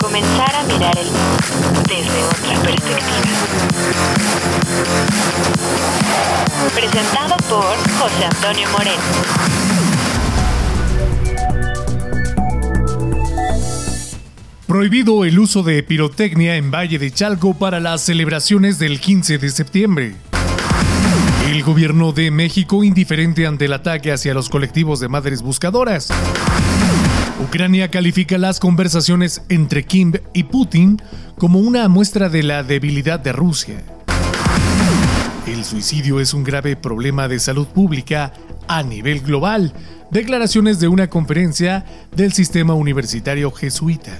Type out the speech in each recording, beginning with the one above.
Comenzar a mirar el mundo desde otra perspectiva. Presentado por José Antonio Moreno. Prohibido el uso de pirotecnia en Valle de Chalco para las celebraciones del 15 de septiembre. El gobierno de México indiferente ante el ataque hacia los colectivos de madres buscadoras. Ucrania califica las conversaciones entre Kim y Putin como una muestra de la debilidad de Rusia. El suicidio es un grave problema de salud pública a nivel global. Declaraciones de una conferencia del sistema universitario jesuita.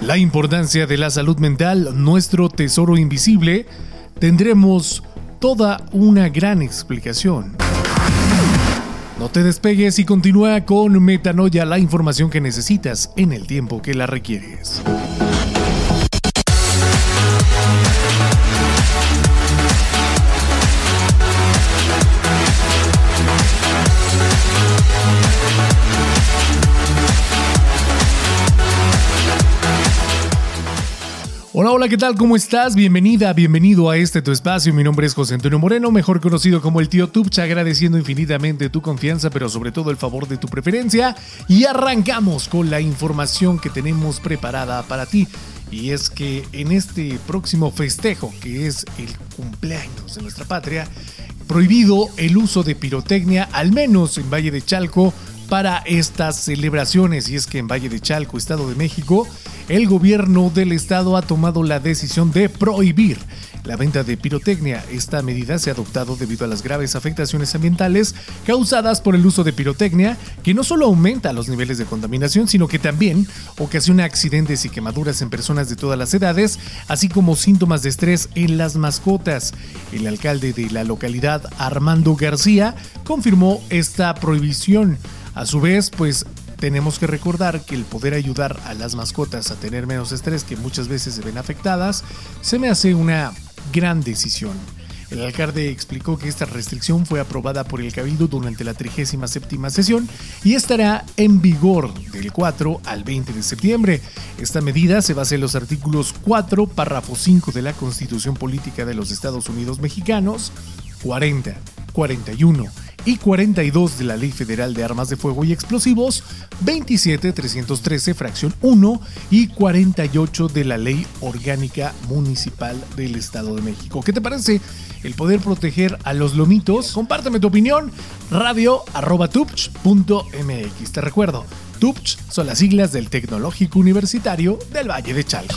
La importancia de la salud mental, nuestro tesoro invisible, tendremos toda una gran explicación. No te despegues y continúa con Metanoia, la información que necesitas en el tiempo que la requieres. Hola, ¿qué tal? ¿Cómo estás? Bienvenida, bienvenido a este tu espacio. Mi nombre es José Antonio Moreno, mejor conocido como el tío Tupcha, agradeciendo infinitamente tu confianza, pero sobre todo el favor de tu preferencia. Y arrancamos con la información que tenemos preparada para ti. Y es que en este próximo festejo, que es el cumpleaños de nuestra patria, prohibido el uso de pirotecnia, al menos en Valle de Chalco, para estas celebraciones. Y es que en Valle de Chalco, Estado de México, el gobierno del estado ha tomado la decisión de prohibir la venta de pirotecnia. Esta medida se ha adoptado debido a las graves afectaciones ambientales causadas por el uso de pirotecnia, que no solo aumenta los niveles de contaminación, sino que también ocasiona accidentes y quemaduras en personas de todas las edades, así como síntomas de estrés en las mascotas. El alcalde de la localidad, Armando García, confirmó esta prohibición. A su vez, pues tenemos que recordar que el poder ayudar a las mascotas a tener menos estrés que muchas veces se ven afectadas, se me hace una gran decisión. El alcalde explicó que esta restricción fue aprobada por el Cabildo durante la 37 sesión y estará en vigor del 4 al 20 de septiembre. Esta medida se basa en los artículos 4, párrafo 5 de la Constitución Política de los Estados Unidos Mexicanos, 40, 41 y 42 de la Ley Federal de Armas de Fuego y Explosivos, 27313 fracción 1 y 48 de la Ley Orgánica Municipal del Estado de México. ¿Qué te parece el poder proteger a los lomitos? Compárteme tu opinión, radio arroba tupch.mx. Te recuerdo, TUPCH son las siglas del Tecnológico Universitario del Valle de Chalco.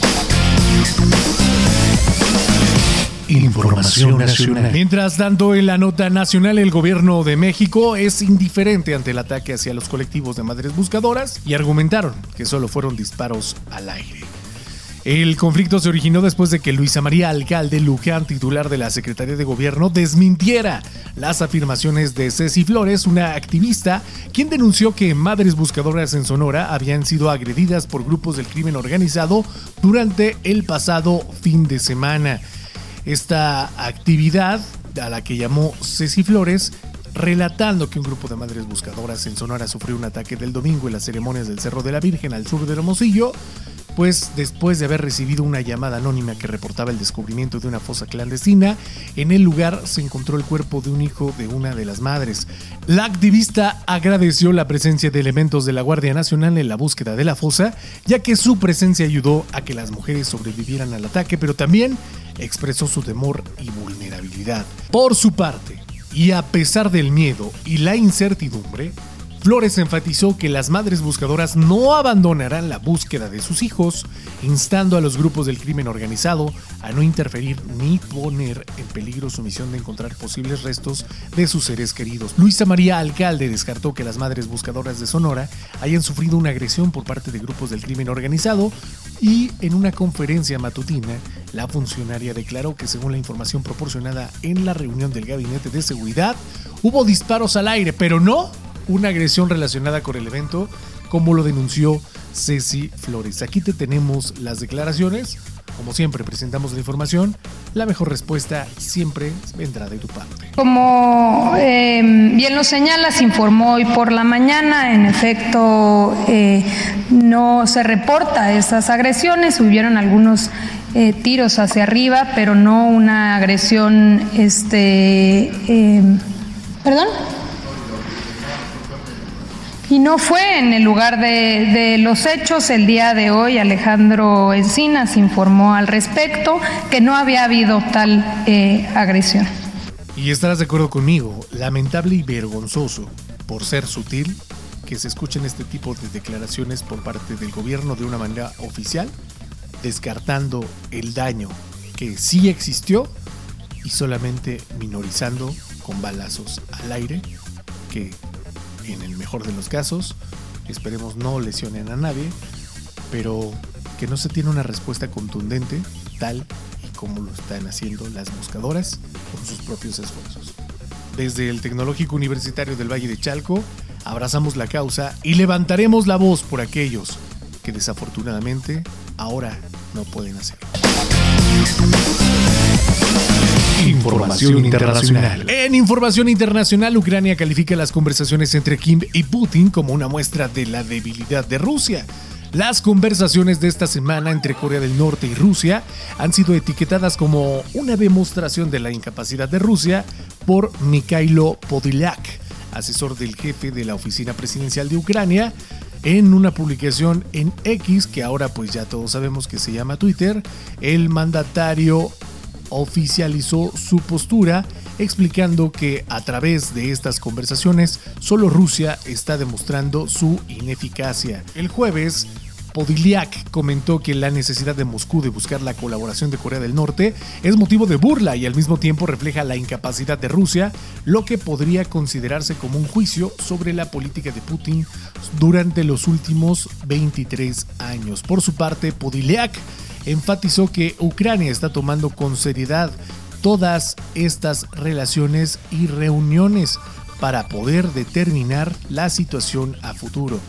Información nacional. Mientras tanto, en la nota nacional, el gobierno de México es indiferente ante el ataque hacia los colectivos de madres buscadoras y argumentaron que solo fueron disparos al aire. El conflicto se originó después de que Luisa María Alcalde Luján, titular de la Secretaría de Gobierno, desmintiera las afirmaciones de Ceci Flores, una activista, quien denunció que madres buscadoras en Sonora habían sido agredidas por grupos del crimen organizado durante el pasado fin de semana esta actividad a la que llamó Ceci Flores, relatando que un grupo de madres buscadoras en Sonora sufrió un ataque del domingo en las ceremonias del Cerro de la Virgen al sur de Hermosillo, pues después de haber recibido una llamada anónima que reportaba el descubrimiento de una fosa clandestina, en el lugar se encontró el cuerpo de un hijo de una de las madres. La activista agradeció la presencia de elementos de la Guardia Nacional en la búsqueda de la fosa, ya que su presencia ayudó a que las mujeres sobrevivieran al ataque, pero también expresó su temor y vulnerabilidad. Por su parte, y a pesar del miedo y la incertidumbre, Flores enfatizó que las madres buscadoras no abandonarán la búsqueda de sus hijos, instando a los grupos del crimen organizado a no interferir ni poner en peligro su misión de encontrar posibles restos de sus seres queridos. Luisa María Alcalde descartó que las madres buscadoras de Sonora hayan sufrido una agresión por parte de grupos del crimen organizado y en una conferencia matutina, la funcionaria declaró que según la información proporcionada en la reunión del Gabinete de Seguridad, hubo disparos al aire, pero no una agresión relacionada con el evento, como lo denunció Ceci Flores. Aquí te tenemos las declaraciones. como siempre presentamos la información, la mejor respuesta siempre vendrá de tu parte. Como eh, bien lo señala, se informó hoy por la mañana, en efecto eh, no se reporta esas agresiones, hubieron algunos eh, tiros hacia arriba, pero no una agresión, este, perdón. Y no fue en el lugar de, los hechos. El día de hoy Alejandro Encinas informó al respecto que no había habido tal eh, agresión. Y estarás de acuerdo conmigo, lamentable y vergonzoso, por ser sutil, que se escuchen este tipo de declaraciones por parte del gobierno de una manera oficial, descartando el daño que sí existió y solamente minorizando con balazos al aire que en el mejor de los casos, esperemos no lesionen a nadie, pero que no se tiene una respuesta contundente tal y como lo están haciendo las buscadoras con sus propios esfuerzos. Desde el Tecnológico Universitario del Valle de Chalco, abrazamos la causa y levantaremos la voz por aquellos que desafortunadamente ahora no pueden hacerlo. Información internacional. En información internacional, Ucrania califica las conversaciones entre Kim y Putin como una muestra de la debilidad de Rusia. Las conversaciones de esta semana entre Corea del Norte y Rusia han sido etiquetadas como una demostración de la incapacidad de Rusia por Mikhailo Podilyak, asesor del jefe de la oficina presidencial de Ucrania, en una publicación en X, que ahora pues ya todos sabemos que se llama Twitter, el mandatario oficializó su postura explicando que a través de estas conversaciones solo Rusia está demostrando su ineficacia. El jueves, Podiliak comentó que la necesidad de Moscú de buscar la colaboración de Corea del Norte es motivo de burla y al mismo tiempo refleja la incapacidad de Rusia, lo que podría considerarse como un juicio sobre la política de Putin durante los últimos 23 años. Por su parte, Podiliak enfatizó que Ucrania está tomando con seriedad todas estas relaciones y reuniones para poder determinar la situación a futuro.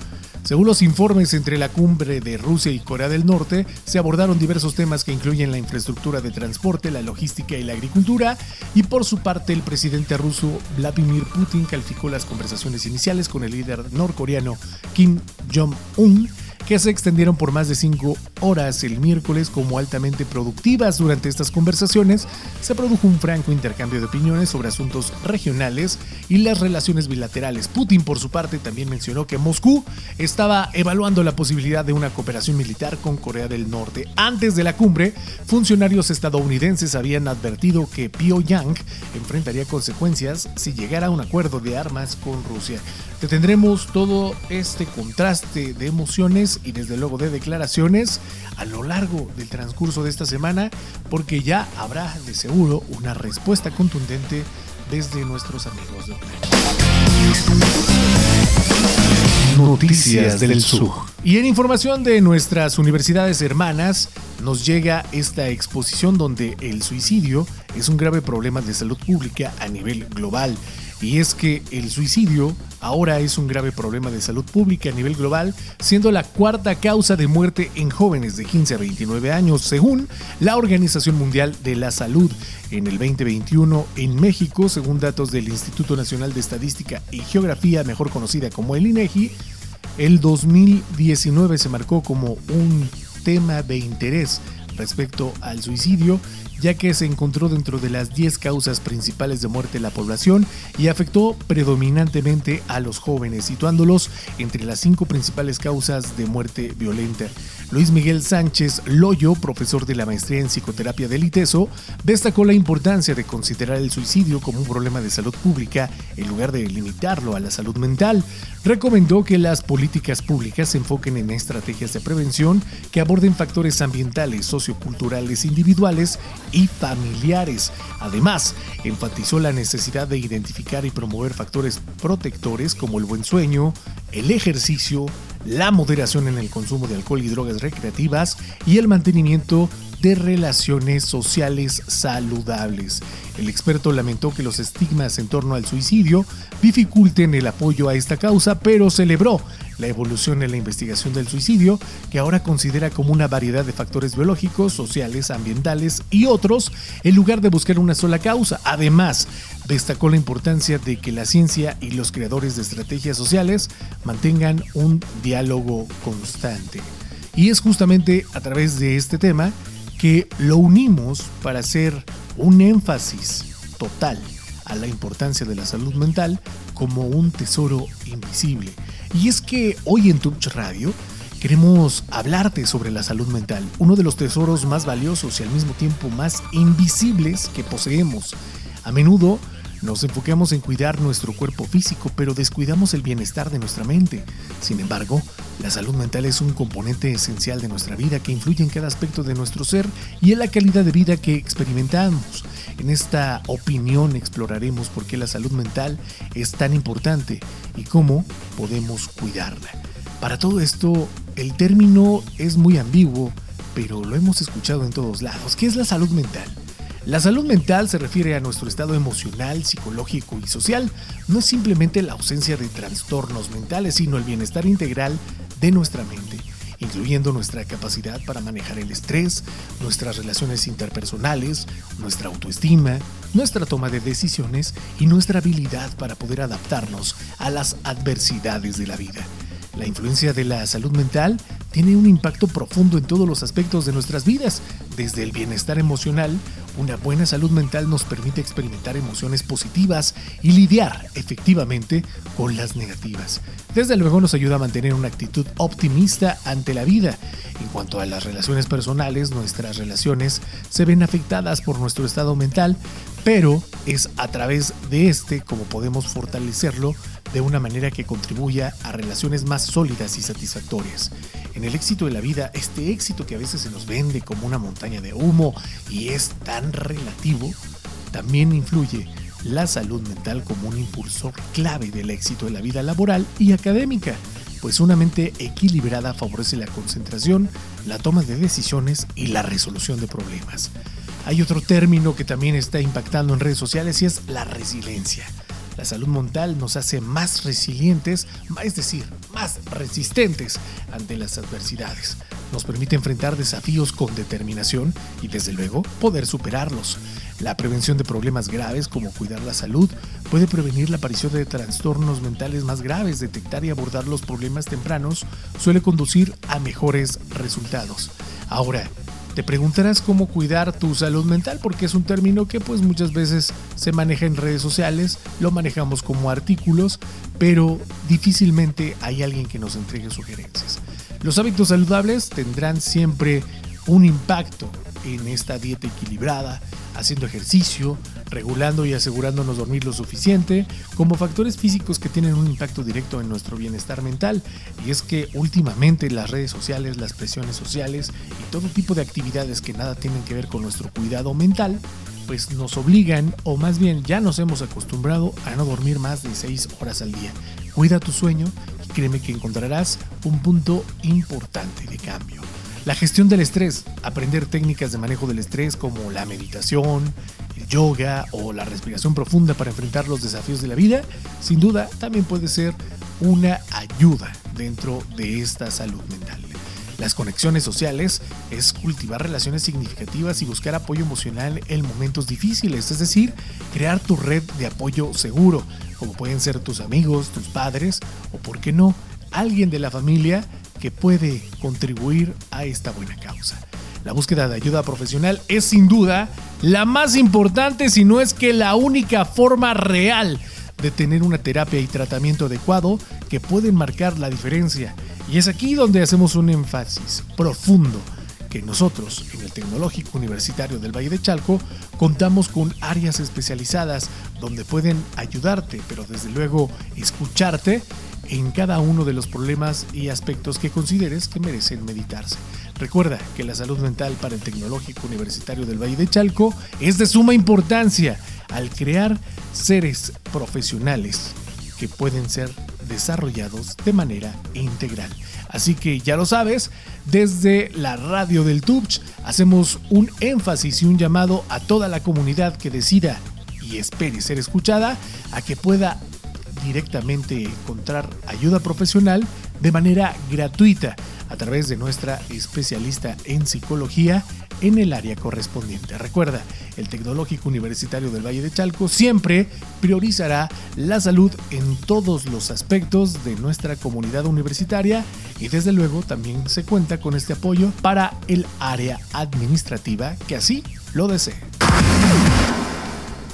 Según los informes entre la cumbre de Rusia y Corea del Norte, se abordaron diversos temas que incluyen la infraestructura de transporte, la logística y la agricultura, y por su parte el presidente ruso Vladimir Putin calificó las conversaciones iniciales con el líder norcoreano Kim Jong-un que se extendieron por más de cinco horas el miércoles como altamente productivas. Durante estas conversaciones se produjo un franco intercambio de opiniones sobre asuntos regionales y las relaciones bilaterales. Putin, por su parte, también mencionó que Moscú estaba evaluando la posibilidad de una cooperación militar con Corea del Norte. Antes de la cumbre, funcionarios estadounidenses habían advertido que Pyongyang enfrentaría consecuencias si llegara a un acuerdo de armas con Rusia. Tendremos todo este contraste de emociones y desde luego de declaraciones a lo largo del transcurso de esta semana porque ya habrá de seguro una respuesta contundente desde nuestros amigos de Ucrania. Noticias del Sur. Y en información de nuestras universidades hermanas, nos llega esta exposición donde el suicidio es un grave problema de salud pública a nivel global. Y es que el suicidio ahora es un grave problema de salud pública a nivel global, siendo la cuarta causa de muerte en jóvenes de 15 a 29 años, según la Organización Mundial de la Salud. En el 2021, en México, según datos del Instituto Nacional de Estadística y Geografía, mejor conocida como el INEGI, el 2019 se marcó como un tema de interés respecto al suicidio ya que se encontró dentro de las 10 causas principales de muerte de la población y afectó predominantemente a los jóvenes, situándolos entre las cinco principales causas de muerte violenta. Luis Miguel Sánchez Loyo, profesor de la maestría en psicoterapia del ITESO, destacó la importancia de considerar el suicidio como un problema de salud pública en lugar de limitarlo a la salud mental. Recomendó que las políticas públicas se enfoquen en estrategias de prevención que aborden factores ambientales, socioculturales, individuales y familiares. Además, enfatizó la necesidad de identificar y promover factores protectores como el buen sueño, el ejercicio, la moderación en el consumo de alcohol y drogas recreativas y el mantenimiento de relaciones sociales saludables. El experto lamentó que los estigmas en torno al suicidio dificulten el apoyo a esta causa, pero celebró la evolución en la investigación del suicidio, que ahora considera como una variedad de factores biológicos, sociales, ambientales y otros, en lugar de buscar una sola causa. Además, destacó la importancia de que la ciencia y los creadores de estrategias sociales mantengan un diálogo constante. Y es justamente a través de este tema que lo unimos para hacer un énfasis total a la importancia de la salud mental como un tesoro invisible. Y es que hoy en Touch Radio queremos hablarte sobre la salud mental, uno de los tesoros más valiosos y al mismo tiempo más invisibles que poseemos. A menudo nos enfocamos en cuidar nuestro cuerpo físico, pero descuidamos el bienestar de nuestra mente. Sin embargo, la salud mental es un componente esencial de nuestra vida que influye en cada aspecto de nuestro ser y en la calidad de vida que experimentamos. En esta opinión exploraremos por qué la salud mental es tan importante y cómo podemos cuidarla. Para todo esto, el término es muy ambiguo, pero lo hemos escuchado en todos lados. ¿Qué es la salud mental? La salud mental se refiere a nuestro estado emocional, psicológico y social. No es simplemente la ausencia de trastornos mentales, sino el bienestar integral de nuestra mente, incluyendo nuestra capacidad para manejar el estrés, nuestras relaciones interpersonales, nuestra autoestima, nuestra toma de decisiones y nuestra habilidad para poder adaptarnos a las adversidades de la vida. La influencia de la salud mental tiene un impacto profundo en todos los aspectos de nuestras vidas, desde el bienestar emocional, una buena salud mental nos permite experimentar emociones positivas y lidiar efectivamente con las negativas. Desde luego nos ayuda a mantener una actitud optimista ante la vida. En cuanto a las relaciones personales, nuestras relaciones se ven afectadas por nuestro estado mental, pero es a través de este como podemos fortalecerlo de una manera que contribuya a relaciones más sólidas y satisfactorias. En el éxito de la vida, este éxito que a veces se nos vende como una montaña de humo y es tan relativo, también influye la salud mental como un impulsor clave del éxito de la vida laboral y académica, pues una mente equilibrada favorece la concentración, la toma de decisiones y la resolución de problemas. Hay otro término que también está impactando en redes sociales y es la resiliencia. La salud mental nos hace más resilientes, es decir, más resistentes ante las adversidades. Nos permite enfrentar desafíos con determinación y desde luego poder superarlos. La prevención de problemas graves como cuidar la salud puede prevenir la aparición de trastornos mentales más graves. Detectar y abordar los problemas tempranos suele conducir a mejores resultados. Ahora, te preguntarás cómo cuidar tu salud mental porque es un término que pues muchas veces se maneja en redes sociales, lo manejamos como artículos, pero difícilmente hay alguien que nos entregue sugerencias. Los hábitos saludables tendrán siempre un impacto en esta dieta equilibrada, haciendo ejercicio, regulando y asegurándonos dormir lo suficiente, como factores físicos que tienen un impacto directo en nuestro bienestar mental. Y es que últimamente las redes sociales, las presiones sociales y todo tipo de actividades que nada tienen que ver con nuestro cuidado mental, pues nos obligan, o más bien ya nos hemos acostumbrado a no dormir más de 6 horas al día. Cuida tu sueño y créeme que encontrarás un punto importante de cambio. La gestión del estrés, aprender técnicas de manejo del estrés como la meditación, el yoga o la respiración profunda para enfrentar los desafíos de la vida, sin duda también puede ser una ayuda dentro de esta salud mental. Las conexiones sociales es cultivar relaciones significativas y buscar apoyo emocional en momentos difíciles, es decir, crear tu red de apoyo seguro, como pueden ser tus amigos, tus padres o, por qué no, alguien de la familia que puede contribuir a esta buena causa. La búsqueda de ayuda profesional es sin duda la más importante, si no es que la única forma real de tener una terapia y tratamiento adecuado que pueden marcar la diferencia. Y es aquí donde hacemos un énfasis profundo que nosotros en el Tecnológico Universitario del Valle de Chalco contamos con áreas especializadas donde pueden ayudarte, pero desde luego escucharte en cada uno de los problemas y aspectos que consideres que merecen meditarse. Recuerda que la salud mental para el Tecnológico Universitario del Valle de Chalco es de suma importancia al crear seres profesionales que pueden ser desarrollados de manera integral. Así que ya lo sabes, desde la radio del TUBCH hacemos un énfasis y un llamado a toda la comunidad que decida y espere ser escuchada a que pueda directamente encontrar ayuda profesional de manera gratuita a través de nuestra especialista en psicología en el área correspondiente. Recuerda, el Tecnológico Universitario del Valle de Chalco siempre priorizará la salud en todos los aspectos de nuestra comunidad universitaria y desde luego también se cuenta con este apoyo para el área administrativa que así lo desee.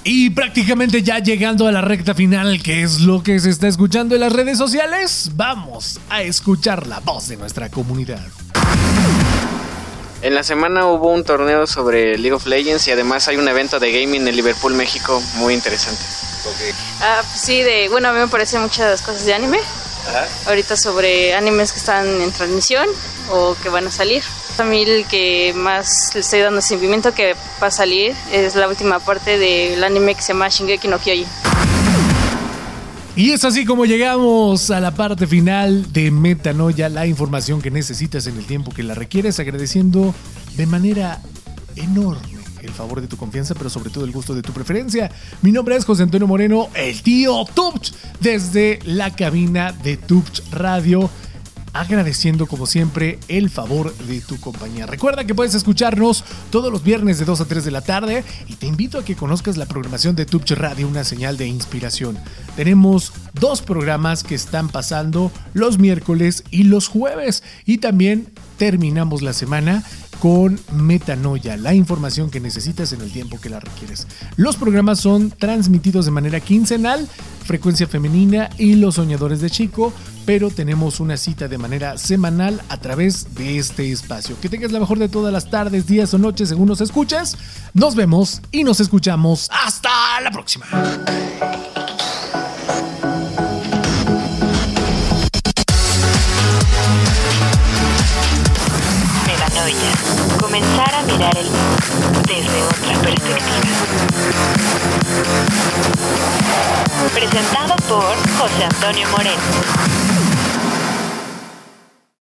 Y prácticamente ya llegando a la recta final, que es lo que se está escuchando en las redes sociales, vamos a escuchar la voz de nuestra comunidad. En la semana hubo un torneo sobre League of Legends y además hay un evento de gaming en Liverpool, México, muy interesante. Ah, sí, de, bueno, a mí me parecen muchas cosas de anime. Ahorita sobre animes que están en transmisión o que van a salir. A mí el que más le estoy dando sentimiento que va a salir es la última parte del anime que se llama Shingeki no Kyojin. Y es así como llegamos a la parte final de Metanoia, la información que necesitas en el tiempo que la requieres, agradeciendo de manera enorme el favor de tu confianza, pero sobre todo el gusto de tu preferencia. Mi nombre es José Antonio Moreno, el tío Tupch, desde la cabina de Tupch Radio agradeciendo como siempre el favor de tu compañía. Recuerda que puedes escucharnos todos los viernes de 2 a 3 de la tarde y te invito a que conozcas la programación de Tubch Radio, una señal de inspiración. Tenemos dos programas que están pasando los miércoles y los jueves y también terminamos la semana con Metanoia, la información que necesitas en el tiempo que la requieres. Los programas son transmitidos de manera quincenal, frecuencia femenina y los soñadores de chico, pero tenemos una cita de manera semanal a través de este espacio. Que tengas la mejor de todas las tardes, días o noches según nos escuches. Nos vemos y nos escuchamos. Hasta la próxima. Comenzar a mirar el mundo desde otra perspectiva. Presentado por José Antonio Moreno.